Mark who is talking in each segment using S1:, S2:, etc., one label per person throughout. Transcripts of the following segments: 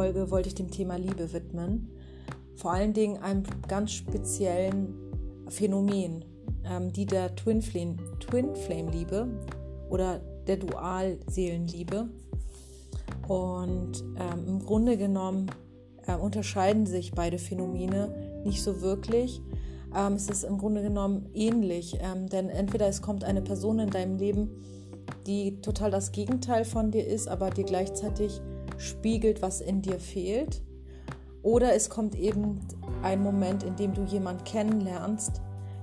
S1: Folge wollte ich dem Thema Liebe widmen. Vor allen Dingen einem ganz speziellen Phänomen, ähm, die der Twin Flame, Twin Flame Liebe oder der Dualseelenliebe. Und ähm, im Grunde genommen äh, unterscheiden sich beide Phänomene nicht so wirklich. Ähm, es ist im Grunde genommen ähnlich, ähm, denn entweder es kommt eine Person in deinem Leben, die total das Gegenteil von dir ist, aber dir gleichzeitig spiegelt, was in dir fehlt. Oder es kommt eben ein Moment, in dem du jemanden kennenlernst,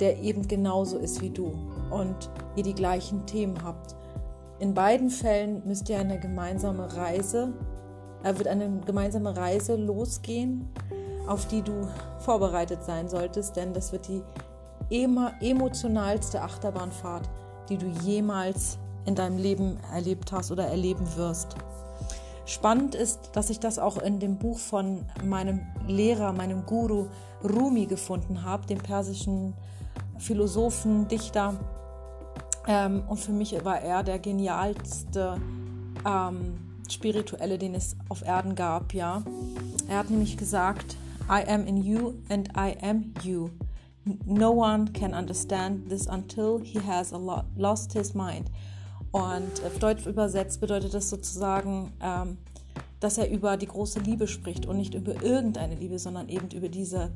S1: der eben genauso ist wie du und ihr die gleichen Themen habt. In beiden Fällen müsst ihr eine gemeinsame Reise, äh, wird eine gemeinsame Reise losgehen, auf die du vorbereitet sein solltest, denn das wird die emotionalste Achterbahnfahrt, die du jemals in deinem Leben erlebt hast oder erleben wirst. Spannend ist, dass ich das auch in dem Buch von meinem Lehrer, meinem Guru Rumi gefunden habe, dem persischen Philosophen, Dichter. Ähm, und für mich war er der genialste ähm, Spirituelle, den es auf Erden gab. Ja, er hat nämlich gesagt: I am in you and I am you. No one can understand this until he has lost his mind. Und auf Deutsch übersetzt bedeutet das sozusagen, ähm, dass er über die große Liebe spricht und nicht über irgendeine Liebe, sondern eben über diese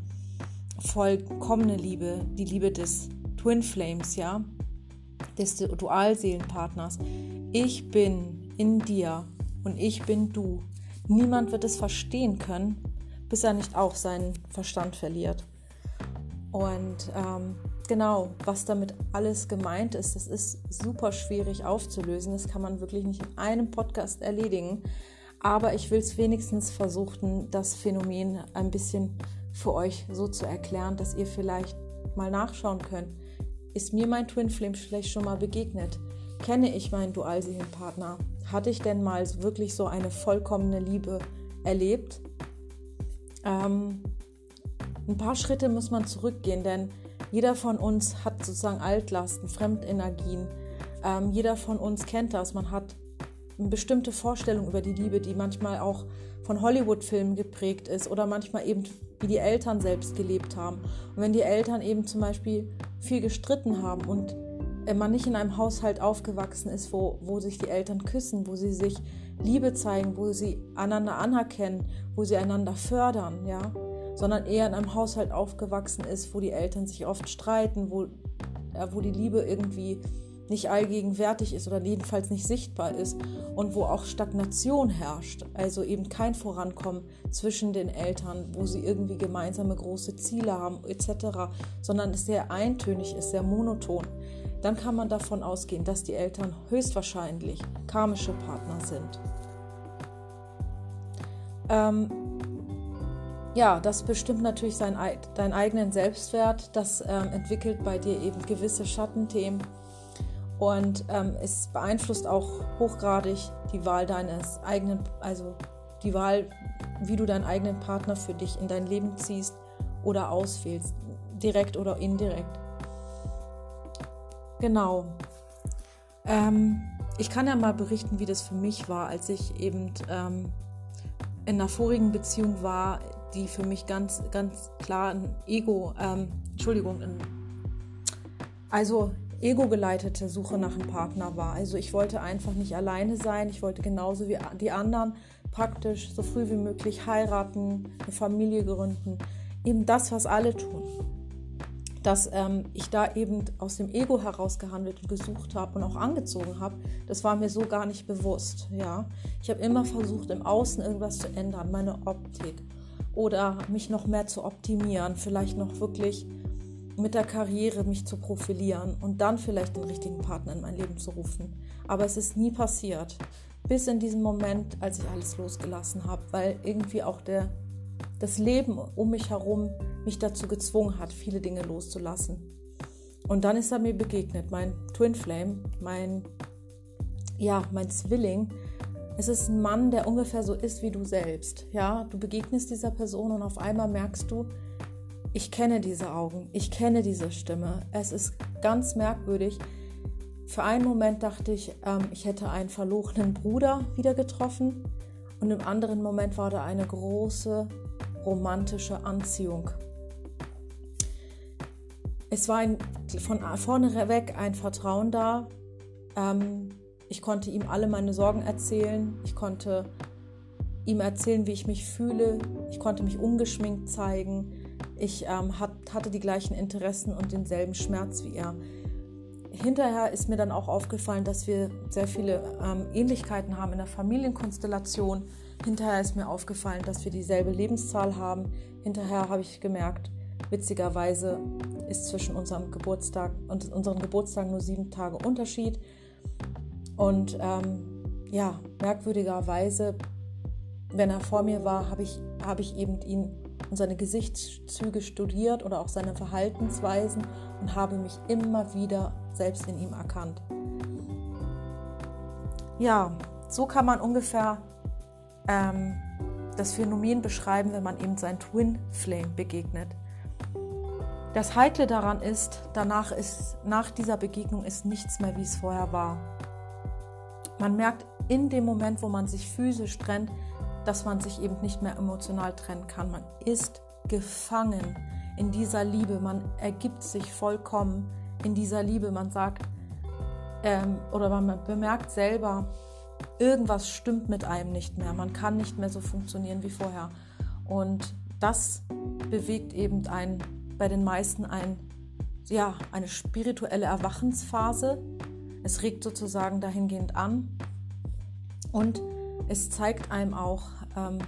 S1: vollkommene Liebe, die Liebe des Twin Flames, ja, des Dualseelenpartners. Ich bin in dir und ich bin du. Niemand wird es verstehen können, bis er nicht auch seinen Verstand verliert. Und ähm, genau, was damit alles gemeint ist, das ist super schwierig aufzulösen. Das kann man wirklich nicht in einem Podcast erledigen. Aber ich will es wenigstens versuchen, das Phänomen ein bisschen für euch so zu erklären, dass ihr vielleicht mal nachschauen könnt. Ist mir mein Twin Flame vielleicht schon mal begegnet? Kenne ich meinen Dualseelenpartner? Hatte ich denn mal wirklich so eine vollkommene Liebe erlebt? Ähm, ein paar Schritte muss man zurückgehen, denn jeder von uns hat sozusagen Altlasten, Fremdenergien. Ähm, jeder von uns kennt das. Man hat eine bestimmte Vorstellung über die Liebe, die manchmal auch von Hollywood-Filmen geprägt ist oder manchmal eben wie die Eltern selbst gelebt haben. Und wenn die Eltern eben zum Beispiel viel gestritten haben und man nicht in einem Haushalt aufgewachsen ist, wo, wo sich die Eltern küssen, wo sie sich Liebe zeigen, wo sie einander anerkennen, wo sie einander fördern, ja, sondern eher in einem Haushalt aufgewachsen ist, wo die Eltern sich oft streiten, wo, äh, wo die Liebe irgendwie nicht allgegenwärtig ist oder jedenfalls nicht sichtbar ist und wo auch Stagnation herrscht, also eben kein Vorankommen zwischen den Eltern, wo sie irgendwie gemeinsame große Ziele haben etc., sondern es sehr eintönig ist, sehr monoton, dann kann man davon ausgehen, dass die Eltern höchstwahrscheinlich karmische Partner sind. Ähm, ja, das bestimmt natürlich sein, deinen eigenen Selbstwert. Das ähm, entwickelt bei dir eben gewisse Schattenthemen und ähm, es beeinflusst auch hochgradig die Wahl deines eigenen, also die Wahl, wie du deinen eigenen Partner für dich in dein Leben ziehst oder auswählst, direkt oder indirekt. Genau. Ähm, ich kann ja mal berichten, wie das für mich war, als ich eben ähm, in einer vorigen Beziehung war, die für mich ganz, ganz klar ein Ego, ähm, Entschuldigung, ein, also ego-geleitete Suche nach einem Partner war. Also ich wollte einfach nicht alleine sein, ich wollte genauso wie die anderen praktisch so früh wie möglich heiraten, eine Familie gründen, eben das, was alle tun. Dass ähm, ich da eben aus dem Ego heraus gehandelt und gesucht habe und auch angezogen habe, das war mir so gar nicht bewusst. Ja? Ich habe immer versucht, im Außen irgendwas zu ändern, meine Optik oder mich noch mehr zu optimieren, vielleicht noch wirklich mit der Karriere mich zu profilieren und dann vielleicht den richtigen Partner in mein Leben zu rufen. Aber es ist nie passiert. Bis in diesem Moment, als ich alles losgelassen habe, weil irgendwie auch der, das Leben um mich herum mich dazu gezwungen hat, viele Dinge loszulassen. Und dann ist er mir begegnet, mein Twin Flame, mein, ja, mein Zwilling, es ist ein Mann, der ungefähr so ist wie du selbst. Ja, du begegnest dieser Person und auf einmal merkst du, ich kenne diese Augen, ich kenne diese Stimme. Es ist ganz merkwürdig. Für einen Moment dachte ich, ähm, ich hätte einen verlorenen Bruder wieder getroffen. und im anderen Moment war da eine große romantische Anziehung. Es war ein, von vorne weg ein Vertrauen da. Ähm, ich konnte ihm alle meine Sorgen erzählen. Ich konnte ihm erzählen, wie ich mich fühle. Ich konnte mich ungeschminkt zeigen. Ich ähm, hat, hatte die gleichen Interessen und denselben Schmerz wie er. Hinterher ist mir dann auch aufgefallen, dass wir sehr viele ähm, Ähnlichkeiten haben in der Familienkonstellation. Hinterher ist mir aufgefallen, dass wir dieselbe Lebenszahl haben. Hinterher habe ich gemerkt, witzigerweise ist zwischen unserem Geburtstag und unseren Geburtstagen nur sieben Tage Unterschied. Und ähm, ja, merkwürdigerweise, wenn er vor mir war, habe ich, hab ich eben ihn und seine Gesichtszüge studiert oder auch seine Verhaltensweisen und habe mich immer wieder selbst in ihm erkannt. Ja, so kann man ungefähr ähm, das Phänomen beschreiben, wenn man eben sein Twin Flame begegnet. Das Heikle daran ist, danach ist, nach dieser Begegnung ist nichts mehr, wie es vorher war. Man merkt in dem Moment, wo man sich physisch trennt, dass man sich eben nicht mehr emotional trennen kann. Man ist gefangen in dieser Liebe, man ergibt sich vollkommen in dieser Liebe. Man sagt ähm, oder man bemerkt selber, irgendwas stimmt mit einem nicht mehr. Man kann nicht mehr so funktionieren wie vorher. Und das bewegt eben ein, bei den meisten ein, ja, eine spirituelle Erwachensphase. Es regt sozusagen dahingehend an. Und es zeigt einem auch, ähm,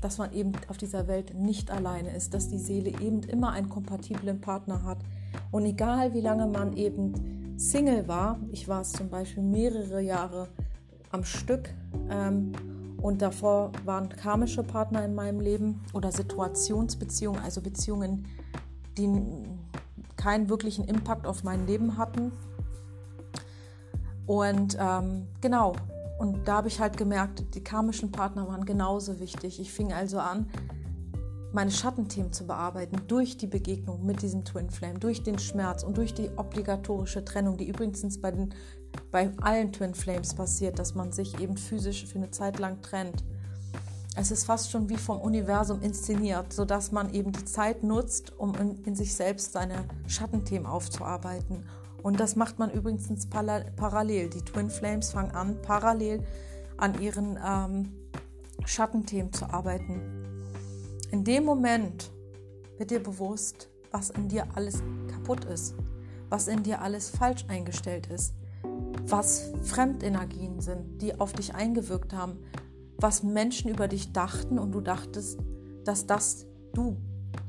S1: dass man eben auf dieser Welt nicht alleine ist, dass die Seele eben immer einen kompatiblen Partner hat. Und egal wie lange man eben Single war, ich war es zum Beispiel mehrere Jahre am Stück ähm, und davor waren karmische Partner in meinem Leben oder Situationsbeziehungen, also Beziehungen, die keinen wirklichen Impact auf mein Leben hatten. Und ähm, genau, und da habe ich halt gemerkt, die karmischen Partner waren genauso wichtig. Ich fing also an, meine Schattenthemen zu bearbeiten durch die Begegnung mit diesem Twin Flame, durch den Schmerz und durch die obligatorische Trennung, die übrigens bei, den, bei allen Twin Flames passiert, dass man sich eben physisch für eine Zeit lang trennt. Es ist fast schon wie vom Universum inszeniert, sodass man eben die Zeit nutzt, um in, in sich selbst seine Schattenthemen aufzuarbeiten und das macht man übrigens parallel. Die Twin Flames fangen an, parallel an ihren ähm, Schattenthemen zu arbeiten. In dem Moment wird dir bewusst, was in dir alles kaputt ist, was in dir alles falsch eingestellt ist, was Fremdenergien sind, die auf dich eingewirkt haben, was Menschen über dich dachten und du dachtest, dass das du,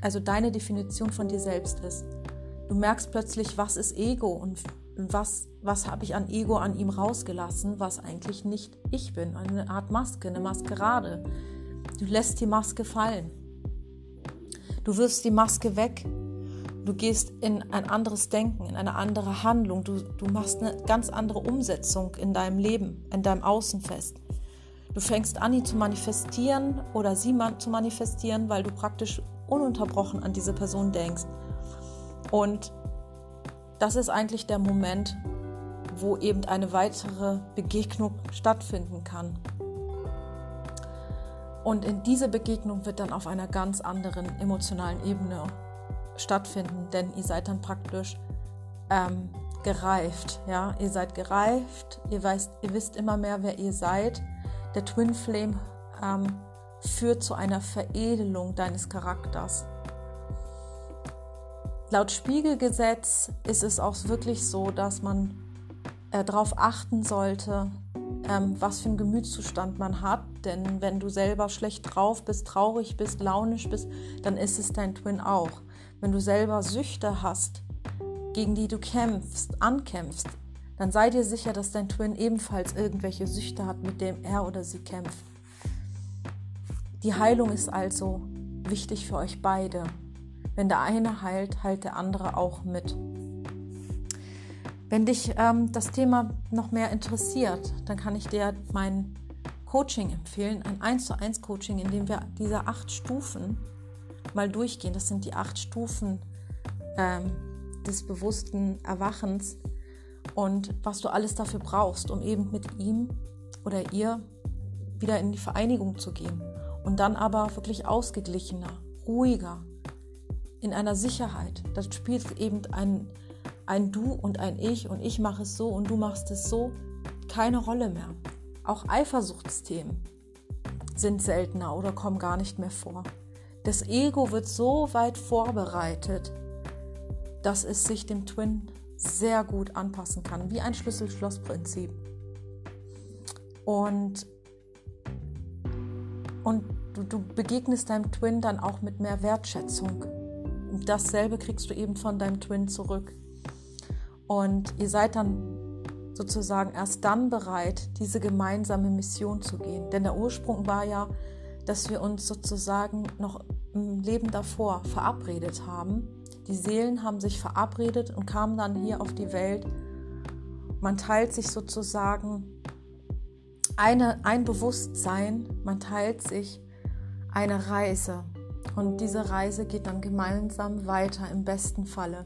S1: also deine Definition von dir selbst ist. Du merkst plötzlich, was ist Ego und was, was habe ich an Ego an ihm rausgelassen, was eigentlich nicht ich bin. Eine Art Maske, eine Maskerade. Du lässt die Maske fallen. Du wirfst die Maske weg. Du gehst in ein anderes Denken, in eine andere Handlung. Du, du machst eine ganz andere Umsetzung in deinem Leben, in deinem Außen fest. Du fängst an, ihn zu manifestieren oder sie zu manifestieren, weil du praktisch ununterbrochen an diese Person denkst. Und das ist eigentlich der Moment, wo eben eine weitere Begegnung stattfinden kann. Und in diese Begegnung wird dann auf einer ganz anderen emotionalen Ebene stattfinden, denn ihr seid dann praktisch ähm, gereift. Ja? Ihr seid gereift, ihr, weißt, ihr wisst immer mehr, wer ihr seid. Der Twin Flame ähm, führt zu einer Veredelung deines Charakters. Laut Spiegelgesetz ist es auch wirklich so, dass man äh, darauf achten sollte, ähm, was für einen Gemütszustand man hat. Denn wenn du selber schlecht drauf bist, traurig bist, launisch bist, dann ist es dein Twin auch. Wenn du selber Süchte hast, gegen die du kämpfst, ankämpfst, dann sei dir sicher, dass dein Twin ebenfalls irgendwelche Süchte hat, mit dem er oder sie kämpft. Die Heilung ist also wichtig für euch beide. Wenn der eine heilt, heilt der andere auch mit. Wenn dich ähm, das Thema noch mehr interessiert, dann kann ich dir mein Coaching empfehlen, ein 1 zu 1 Coaching, in dem wir diese acht Stufen mal durchgehen. Das sind die acht Stufen ähm, des bewussten Erwachens und was du alles dafür brauchst, um eben mit ihm oder ihr wieder in die Vereinigung zu gehen und dann aber wirklich ausgeglichener, ruhiger, in einer Sicherheit. Das spielt eben ein, ein Du und ein Ich und ich mache es so und du machst es so keine Rolle mehr. Auch Eifersuchtsthemen sind seltener oder kommen gar nicht mehr vor. Das Ego wird so weit vorbereitet, dass es sich dem Twin sehr gut anpassen kann, wie ein Schlüssel-Schloss-Prinzip. Und, und du, du begegnest deinem Twin dann auch mit mehr Wertschätzung. Dasselbe kriegst du eben von deinem Twin zurück. Und ihr seid dann sozusagen erst dann bereit, diese gemeinsame Mission zu gehen. Denn der Ursprung war ja, dass wir uns sozusagen noch im Leben davor verabredet haben. Die Seelen haben sich verabredet und kamen dann hier auf die Welt. Man teilt sich sozusagen eine, ein Bewusstsein, man teilt sich eine Reise. Und diese Reise geht dann gemeinsam weiter im besten Falle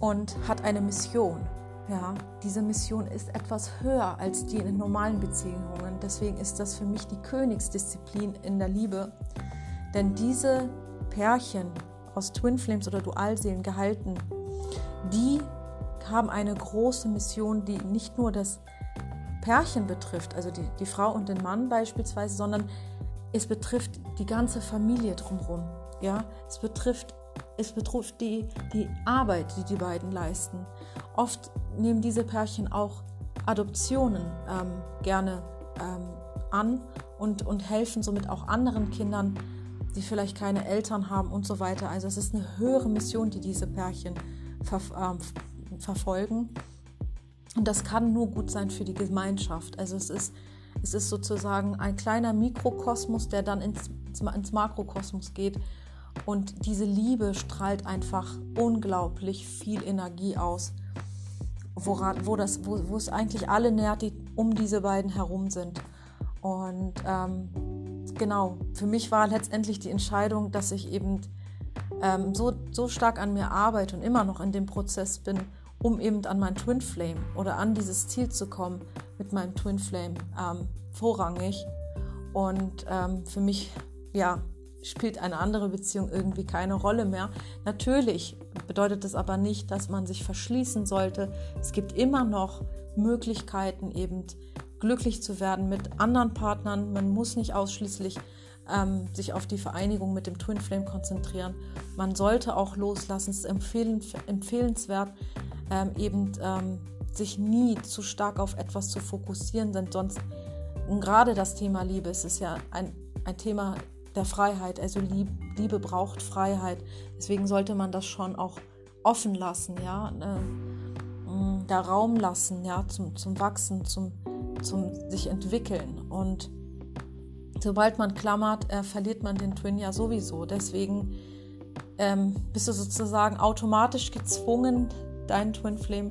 S1: und hat eine Mission. Ja, diese Mission ist etwas höher als die in normalen Beziehungen. Deswegen ist das für mich die Königsdisziplin in der Liebe. Denn diese Pärchen aus Twin Flames oder Dualseelen gehalten, die haben eine große Mission, die nicht nur das Pärchen betrifft, also die, die Frau und den Mann beispielsweise, sondern es betrifft die ganze Familie drumherum. Ja, es betrifft, es betrifft die, die Arbeit, die die beiden leisten. Oft nehmen diese Pärchen auch Adoptionen ähm, gerne ähm, an und, und helfen somit auch anderen Kindern, die vielleicht keine Eltern haben und so weiter. Also es ist eine höhere Mission, die diese Pärchen ver äh, verfolgen. Und das kann nur gut sein für die Gemeinschaft. Also es ist es ist sozusagen ein kleiner Mikrokosmos, der dann ins, ins Makrokosmos geht. Und diese Liebe strahlt einfach unglaublich viel Energie aus, woran, wo, das, wo, wo es eigentlich alle nährt, die um diese beiden herum sind. Und ähm, genau, für mich war letztendlich die Entscheidung, dass ich eben ähm, so, so stark an mir arbeite und immer noch in dem Prozess bin, um eben an mein Twin Flame oder an dieses Ziel zu kommen mit meinem Twin Flame ähm, vorrangig. Und ähm, für mich, ja, spielt eine andere Beziehung irgendwie keine Rolle mehr. Natürlich bedeutet das aber nicht, dass man sich verschließen sollte. Es gibt immer noch Möglichkeiten, eben glücklich zu werden mit anderen Partnern. Man muss nicht ausschließlich ähm, sich auf die Vereinigung mit dem Twin Flame konzentrieren. Man sollte auch loslassen. Es ist empfehlen, empfehlenswert, ähm, eben ähm, sich nie zu stark auf etwas zu fokussieren, denn sonst, gerade das Thema Liebe, es ist ja ein, ein Thema der Freiheit, also Lieb, Liebe braucht Freiheit, deswegen sollte man das schon auch offen lassen, ja, äh, mm, da Raum lassen, ja, zum, zum Wachsen, zum, zum sich entwickeln. Und sobald man klammert, äh, verliert man den Twin ja sowieso, deswegen ähm, bist du sozusagen automatisch gezwungen, deinen Twin Flame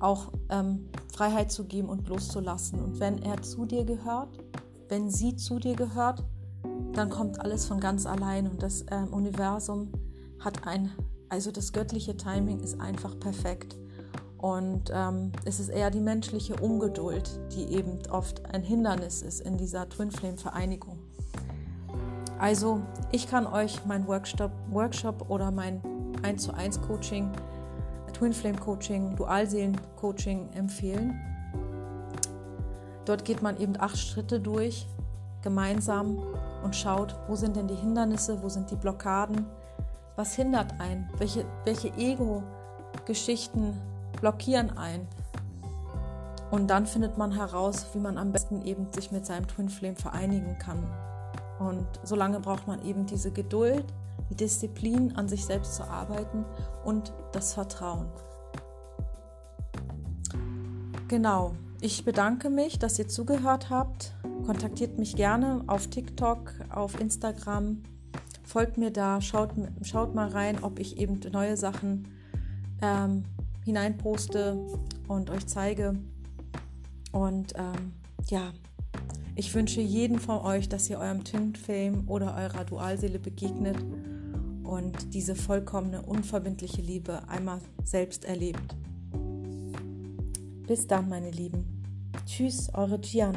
S1: auch ähm, Freiheit zu geben und loszulassen. Und wenn er zu dir gehört, wenn sie zu dir gehört, dann kommt alles von ganz allein und das ähm, Universum hat ein, also das göttliche Timing ist einfach perfekt. Und ähm, es ist eher die menschliche Ungeduld, die eben oft ein Hindernis ist in dieser Twin Flame Vereinigung. Also ich kann euch mein Workshop, Workshop oder mein 1 zu 1 Coaching Twin Flame Coaching, Dualseelen Coaching empfehlen. Dort geht man eben acht Schritte durch, gemeinsam und schaut, wo sind denn die Hindernisse, wo sind die Blockaden, was hindert einen, welche, welche Ego-Geschichten blockieren einen. Und dann findet man heraus, wie man am besten eben sich mit seinem Twin Flame vereinigen kann. Und solange braucht man eben diese Geduld, die Disziplin, an sich selbst zu arbeiten und das Vertrauen. Genau, ich bedanke mich, dass ihr zugehört habt. Kontaktiert mich gerne auf TikTok, auf Instagram. Folgt mir da, schaut, schaut mal rein, ob ich eben neue Sachen ähm, hineinposte und euch zeige. Und ähm, ja, ich wünsche jeden von euch, dass ihr eurem Twin Fame oder eurer Dualseele begegnet und diese vollkommene, unverbindliche Liebe einmal selbst erlebt. Bis dann, meine Lieben. Tschüss, eure Gian.